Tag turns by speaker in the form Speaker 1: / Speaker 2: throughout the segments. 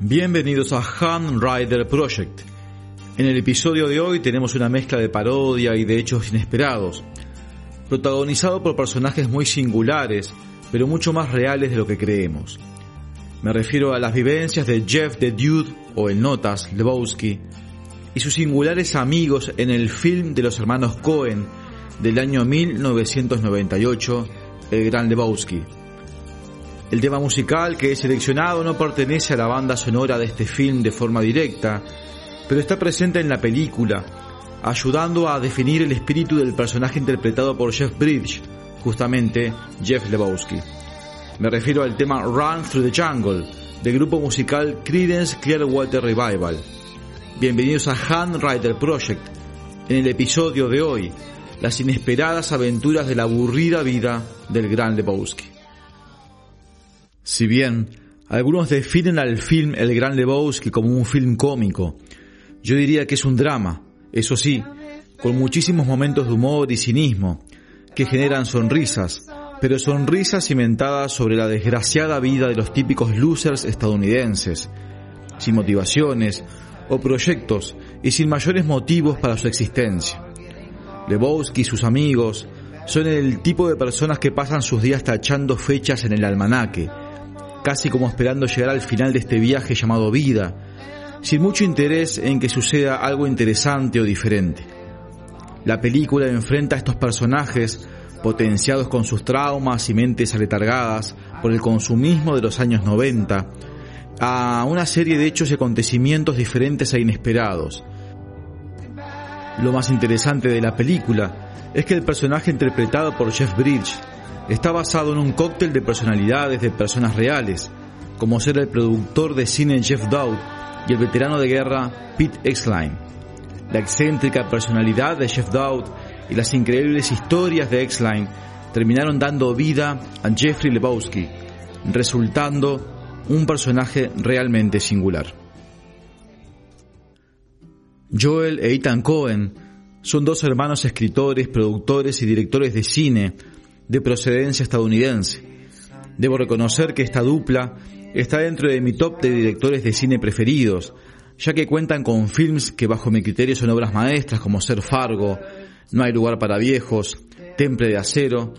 Speaker 1: Bienvenidos a Han Rider Project. En el episodio de hoy tenemos una mezcla de parodia y de hechos inesperados, protagonizado por personajes muy singulares, pero mucho más reales de lo que creemos. Me refiero a las vivencias de Jeff the Dude o el Notas Lebowski y sus singulares amigos en el film de los hermanos Cohen del año 1998, El Gran Lebowski. El tema musical que he seleccionado no pertenece a la banda sonora de este film de forma directa, pero está presente en la película, ayudando a definir el espíritu del personaje interpretado por Jeff Bridge, justamente Jeff Lebowski. Me refiero al tema Run Through the Jungle, del grupo musical Creedence Clearwater Revival. Bienvenidos a Han Rider Project, en el episodio de hoy, las inesperadas aventuras de la aburrida vida del gran Lebowski. Si bien algunos definen al film El Gran Lebowski como un film cómico, yo diría que es un drama, eso sí, con muchísimos momentos de humor y cinismo, que generan sonrisas, pero sonrisas cimentadas sobre la desgraciada vida de los típicos losers estadounidenses, sin motivaciones o proyectos y sin mayores motivos para su existencia. Lebowski y sus amigos son el tipo de personas que pasan sus días tachando fechas en el almanaque, casi como esperando llegar al final de este viaje llamado vida, sin mucho interés en que suceda algo interesante o diferente. La película enfrenta a estos personajes, potenciados con sus traumas y mentes aletargadas por el consumismo de los años 90, a una serie de hechos y acontecimientos diferentes e inesperados. Lo más interesante de la película es que el personaje interpretado por Jeff Bridge está basado en un cóctel de personalidades de personas reales, como ser el productor de cine Jeff Dowd y el veterano de guerra Pete Exline. La excéntrica personalidad de Jeff Dowd y las increíbles historias de Exline terminaron dando vida a Jeffrey Lebowski, resultando un personaje realmente singular. Joel e Ethan Cohen son dos hermanos escritores, productores y directores de cine de procedencia estadounidense. Debo reconocer que esta dupla está dentro de mi top de directores de cine preferidos, ya que cuentan con films que bajo mi criterio son obras maestras como Ser Fargo, No hay lugar para viejos, Temple de Acero,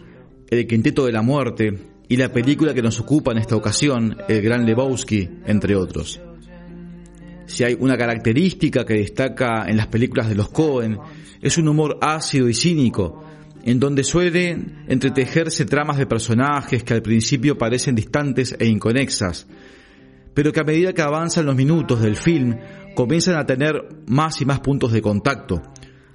Speaker 1: El Quinteto de la Muerte y la película que nos ocupa en esta ocasión, El Gran Lebowski, entre otros. Si hay una característica que destaca en las películas de los Cohen, es un humor ácido y cínico, en donde suelen entretejerse tramas de personajes que al principio parecen distantes e inconexas, pero que a medida que avanzan los minutos del film comienzan a tener más y más puntos de contacto,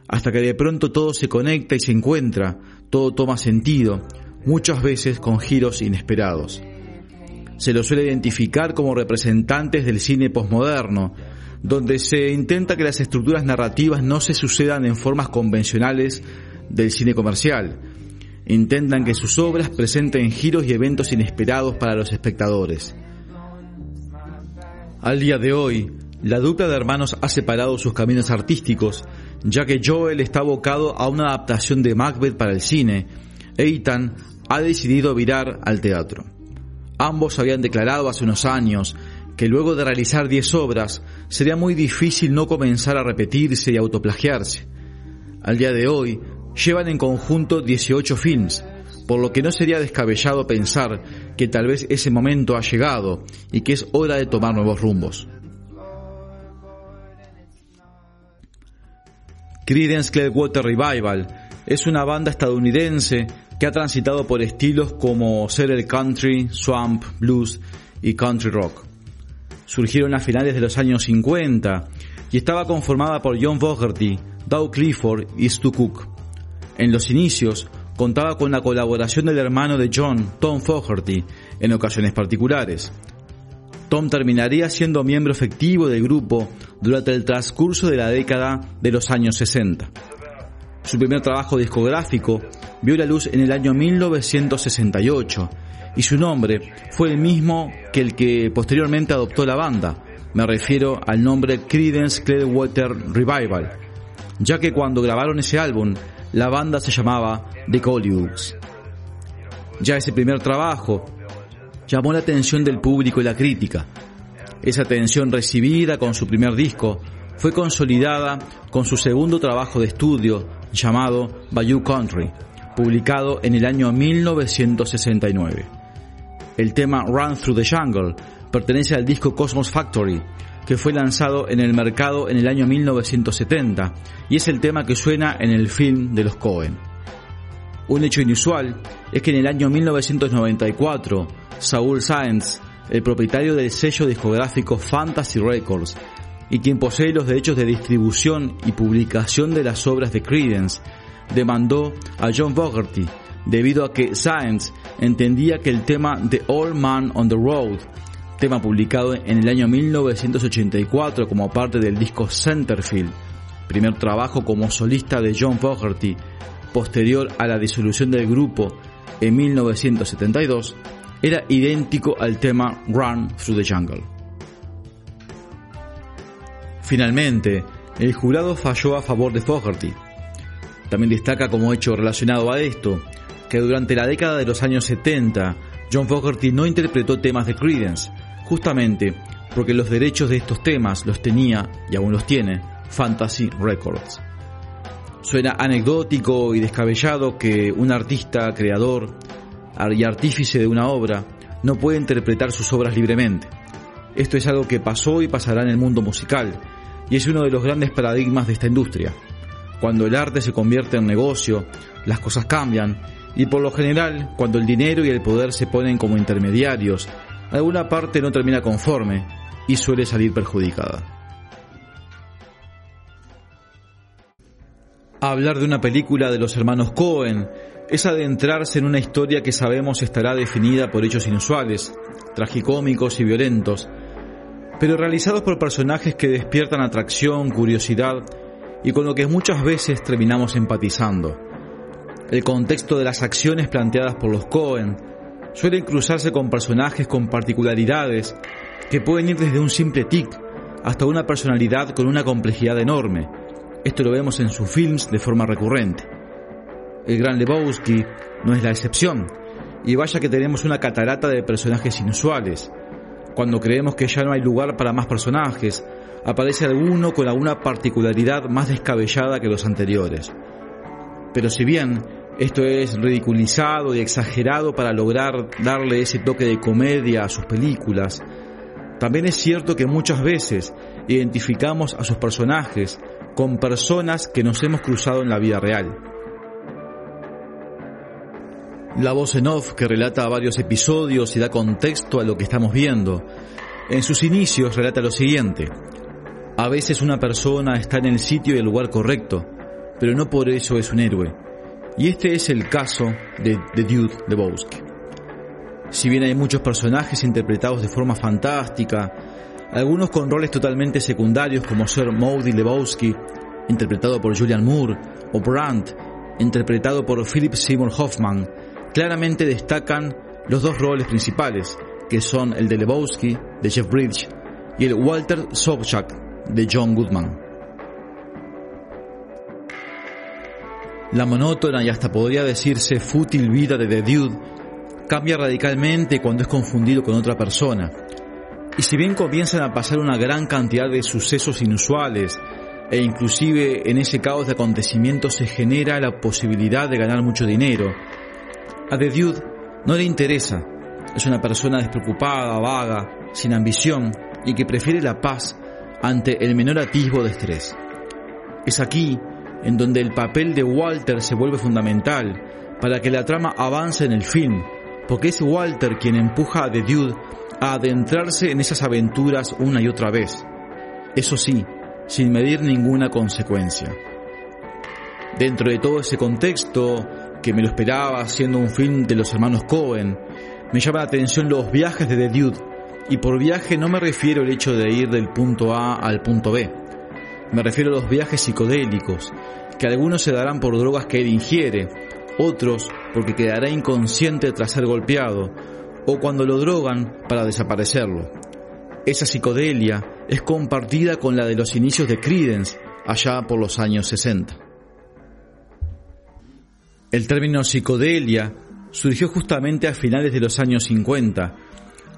Speaker 1: hasta que de pronto todo se conecta y se encuentra, todo toma sentido, muchas veces con giros inesperados. Se los suele identificar como representantes del cine posmoderno, donde se intenta que las estructuras narrativas no se sucedan en formas convencionales del cine comercial. Intentan que sus obras presenten giros y eventos inesperados para los espectadores. Al día de hoy, la dupla de hermanos ha separado sus caminos artísticos, ya que Joel está abocado a una adaptación de Macbeth para el cine, Ethan ha decidido virar al teatro. Ambos habían declarado hace unos años que luego de realizar 10 obras sería muy difícil no comenzar a repetirse y autoplagiarse. Al día de hoy, llevan en conjunto 18 films, por lo que no sería descabellado pensar que tal vez ese momento ha llegado y que es hora de tomar nuevos rumbos. Creedence Clearwater Revival es una banda estadounidense que ha transitado por estilos como ser el country, swamp, blues y country rock. Surgieron a finales de los años 50 y estaba conformada por John Fogerty, Dow Clifford y Stu Cook. En los inicios contaba con la colaboración del hermano de John, Tom Fogerty, en ocasiones particulares. Tom terminaría siendo miembro efectivo del grupo durante el transcurso de la década de los años 60. Su primer trabajo discográfico vio la luz en el año 1968 y su nombre fue el mismo que el que posteriormente adoptó la banda. Me refiero al nombre Creedence Clearwater Revival, ya que cuando grabaron ese álbum, la banda se llamaba The Colludes. Ya ese primer trabajo llamó la atención del público y la crítica. Esa atención recibida con su primer disco fue consolidada con su segundo trabajo de estudio llamado Bayou Country, publicado en el año 1969. El tema Run Through the Jungle pertenece al disco Cosmos Factory, que fue lanzado en el mercado en el año 1970 y es el tema que suena en el film de los Cohen. Un hecho inusual es que en el año 1994 Saul Sáenz, el propietario del sello discográfico Fantasy Records y quien posee los derechos de distribución y publicación de las obras de Credence, demandó a John Fogerty debido a que Sáenz entendía que el tema The Old Man on the Road, tema publicado en el año 1984 como parte del disco Centerfield, primer trabajo como solista de John Fogerty, posterior a la disolución del grupo en 1972, era idéntico al tema Run Through the Jungle. Finalmente, el jurado falló a favor de Fogerty. También destaca como hecho relacionado a esto, que durante la década de los años 70, John Fogerty no interpretó temas de Creedence, justamente porque los derechos de estos temas los tenía, y aún los tiene, Fantasy Records. Suena anecdótico y descabellado que un artista, creador, y artífice de una obra no puede interpretar sus obras libremente. Esto es algo que pasó y pasará en el mundo musical, y es uno de los grandes paradigmas de esta industria. Cuando el arte se convierte en negocio, las cosas cambian, y por lo general, cuando el dinero y el poder se ponen como intermediarios, alguna parte no termina conforme y suele salir perjudicada. Hablar de una película de los hermanos Cohen es adentrarse en una historia que sabemos estará definida por hechos inusuales, tragicómicos y violentos, pero realizados por personajes que despiertan atracción, curiosidad y con lo que muchas veces terminamos empatizando. El contexto de las acciones planteadas por los Cohen suele cruzarse con personajes con particularidades que pueden ir desde un simple tic hasta una personalidad con una complejidad enorme. Esto lo vemos en sus films de forma recurrente. El gran Lebowski no es la excepción, y vaya que tenemos una catarata de personajes inusuales. Cuando creemos que ya no hay lugar para más personajes, aparece alguno con alguna particularidad más descabellada que los anteriores. Pero si bien esto es ridiculizado y exagerado para lograr darle ese toque de comedia a sus películas, también es cierto que muchas veces identificamos a sus personajes con personas que nos hemos cruzado en la vida real. La voz en off que relata varios episodios y da contexto a lo que estamos viendo. En sus inicios relata lo siguiente. A veces una persona está en el sitio y el lugar correcto, pero no por eso es un héroe. Y este es el caso de The Dude Lebowski. Si bien hay muchos personajes interpretados de forma fantástica, algunos con roles totalmente secundarios como ser Moody Lebowski, interpretado por Julian Moore, o Brandt, interpretado por Philip Seymour Hoffman, claramente destacan los dos roles principales, que son el de Lebowski, de Jeff Bridge, y el Walter Sobchak, de John Goodman. La monótona y hasta podría decirse fútil vida de The cambia radicalmente cuando es confundido con otra persona. Y si bien comienzan a pasar una gran cantidad de sucesos inusuales, e inclusive en ese caos de acontecimientos se genera la posibilidad de ganar mucho dinero, a The no le interesa. Es una persona despreocupada, vaga, sin ambición y que prefiere la paz ante el menor atisbo de estrés. Es aquí en donde el papel de Walter se vuelve fundamental para que la trama avance en el film, porque es Walter quien empuja a The Dude a adentrarse en esas aventuras una y otra vez. Eso sí, sin medir ninguna consecuencia. Dentro de todo ese contexto, que me lo esperaba siendo un film de los hermanos Cohen, me llama la atención los viajes de The Dude Y por viaje no me refiero al hecho de ir del punto A al punto B. Me refiero a los viajes psicodélicos, que algunos se darán por drogas que él ingiere, otros porque quedará inconsciente tras ser golpeado, o cuando lo drogan para desaparecerlo. Esa psicodelia es compartida con la de los inicios de Credence allá por los años 60. El término psicodelia surgió justamente a finales de los años 50,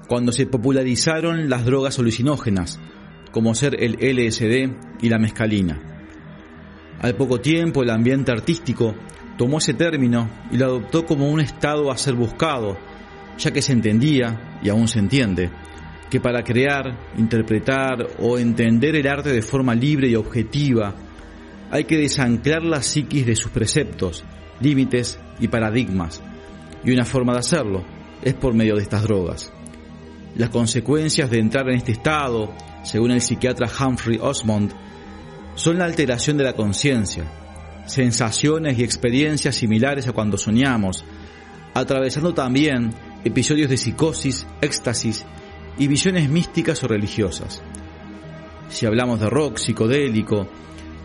Speaker 1: cuando se popularizaron las drogas alucinógenas, como ser el LSD y la mescalina. Al poco tiempo el ambiente artístico tomó ese término y lo adoptó como un estado a ser buscado, ya que se entendía, y aún se entiende, que para crear, interpretar o entender el arte de forma libre y objetiva, hay que desanclar la psiquis de sus preceptos, límites y paradigmas. Y una forma de hacerlo es por medio de estas drogas. Las consecuencias de entrar en este estado, según el psiquiatra Humphrey Osmond, son la alteración de la conciencia, sensaciones y experiencias similares a cuando soñamos, atravesando también episodios de psicosis, éxtasis y visiones místicas o religiosas. Si hablamos de rock psicodélico,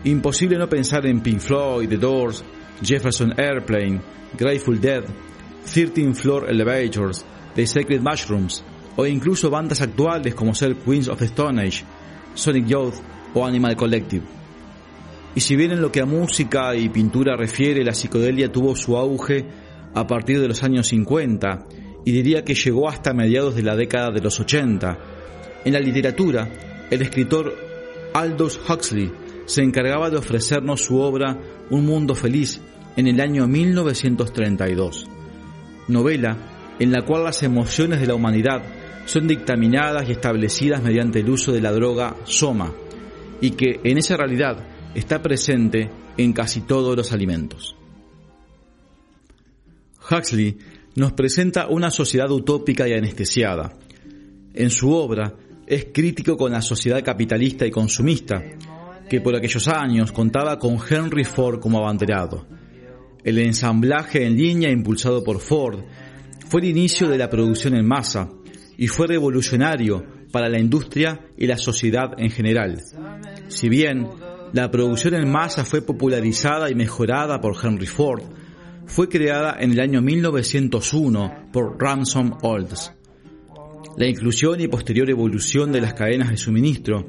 Speaker 1: imposible no pensar en Pink Floyd, The Doors, Jefferson Airplane, Grateful Dead, 13 Floor Elevators, The Sacred Mushrooms, o incluso bandas actuales como ser Queens of Stone Age, Sonic Youth o Animal Collective. Y si bien en lo que a música y pintura refiere, la psicodelia tuvo su auge a partir de los años 50 y diría que llegó hasta mediados de la década de los 80. En la literatura, el escritor Aldous Huxley se encargaba de ofrecernos su obra Un mundo feliz en el año 1932, novela en la cual las emociones de la humanidad son dictaminadas y establecidas mediante el uso de la droga soma, y que en esa realidad está presente en casi todos los alimentos. Huxley nos presenta una sociedad utópica y anestesiada. En su obra es crítico con la sociedad capitalista y consumista, que por aquellos años contaba con Henry Ford como abanderado. El ensamblaje en línea impulsado por Ford fue el inicio de la producción en masa y fue revolucionario para la industria y la sociedad en general. Si bien la producción en masa fue popularizada y mejorada por Henry Ford, fue creada en el año 1901 por Ransom Olds. La inclusión y posterior evolución de las cadenas de suministro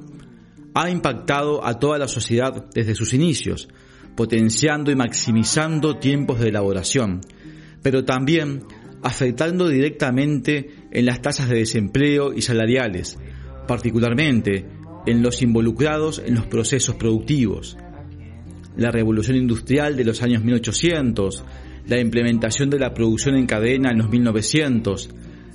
Speaker 1: ha impactado a toda la sociedad desde sus inicios, potenciando y maximizando tiempos de elaboración, pero también afectando directamente en las tasas de desempleo y salariales, particularmente en los involucrados en los procesos productivos. La revolución industrial de los años 1800, la implementación de la producción en cadena en los 1900,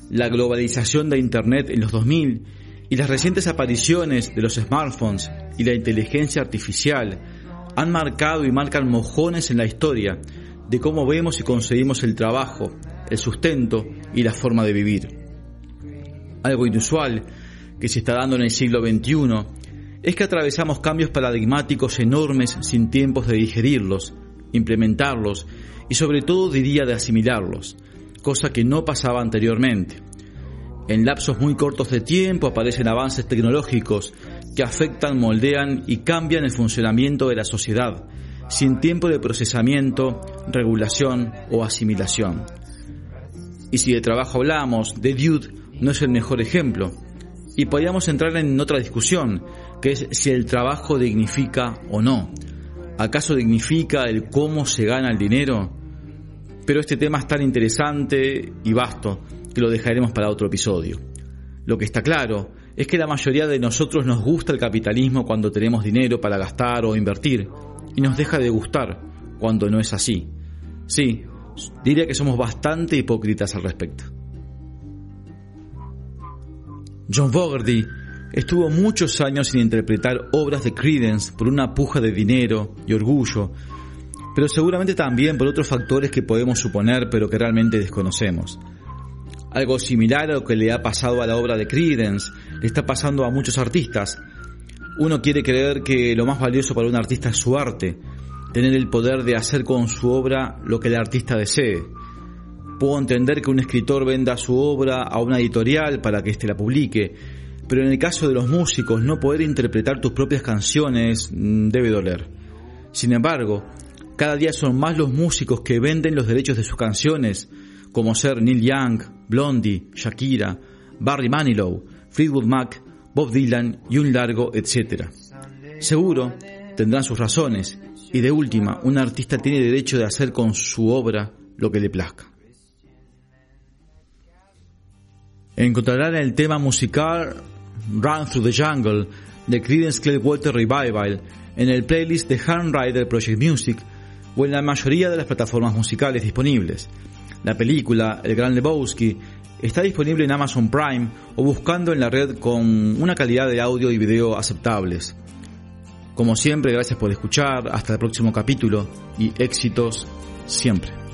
Speaker 1: la globalización de Internet en los 2000 y las recientes apariciones de los smartphones y la inteligencia artificial han marcado y marcan mojones en la historia de cómo vemos y conseguimos el trabajo, el sustento y la forma de vivir. Algo inusual que se está dando en el siglo XXI es que atravesamos cambios paradigmáticos enormes sin tiempos de digerirlos, implementarlos y sobre todo diría de asimilarlos, cosa que no pasaba anteriormente. En lapsos muy cortos de tiempo aparecen avances tecnológicos que afectan, moldean y cambian el funcionamiento de la sociedad, sin tiempo de procesamiento, regulación o asimilación. Y si de trabajo hablamos, The Dude no es el mejor ejemplo. Y podríamos entrar en otra discusión, que es si el trabajo dignifica o no. ¿Acaso dignifica el cómo se gana el dinero? Pero este tema es tan interesante y vasto que lo dejaremos para otro episodio. Lo que está claro es que la mayoría de nosotros nos gusta el capitalismo cuando tenemos dinero para gastar o invertir y nos deja de gustar cuando no es así. Sí, diría que somos bastante hipócritas al respecto. John Fogerty Estuvo muchos años sin interpretar obras de Credence por una puja de dinero y orgullo, pero seguramente también por otros factores que podemos suponer pero que realmente desconocemos. Algo similar a lo que le ha pasado a la obra de Credence, le está pasando a muchos artistas. Uno quiere creer que lo más valioso para un artista es su arte, tener el poder de hacer con su obra lo que el artista desee. Puedo entender que un escritor venda su obra a una editorial para que éste la publique, pero en el caso de los músicos no poder interpretar tus propias canciones mm, debe doler. Sin embargo, cada día son más los músicos que venden los derechos de sus canciones, como ser Neil Young, Blondie, Shakira, Barry Manilow, Fleetwood Mac, Bob Dylan y un largo etcétera. Seguro tendrán sus razones y de última, un artista tiene derecho de hacer con su obra lo que le plazca. Encontrarán el tema musical Run Through the Jungle de Creedence Clearwater Revival en el playlist de Hand Rider Project Music o en la mayoría de las plataformas musicales disponibles. La película El Gran Lebowski está disponible en Amazon Prime o buscando en la red con una calidad de audio y video aceptables. Como siempre, gracias por escuchar, hasta el próximo capítulo y éxitos siempre.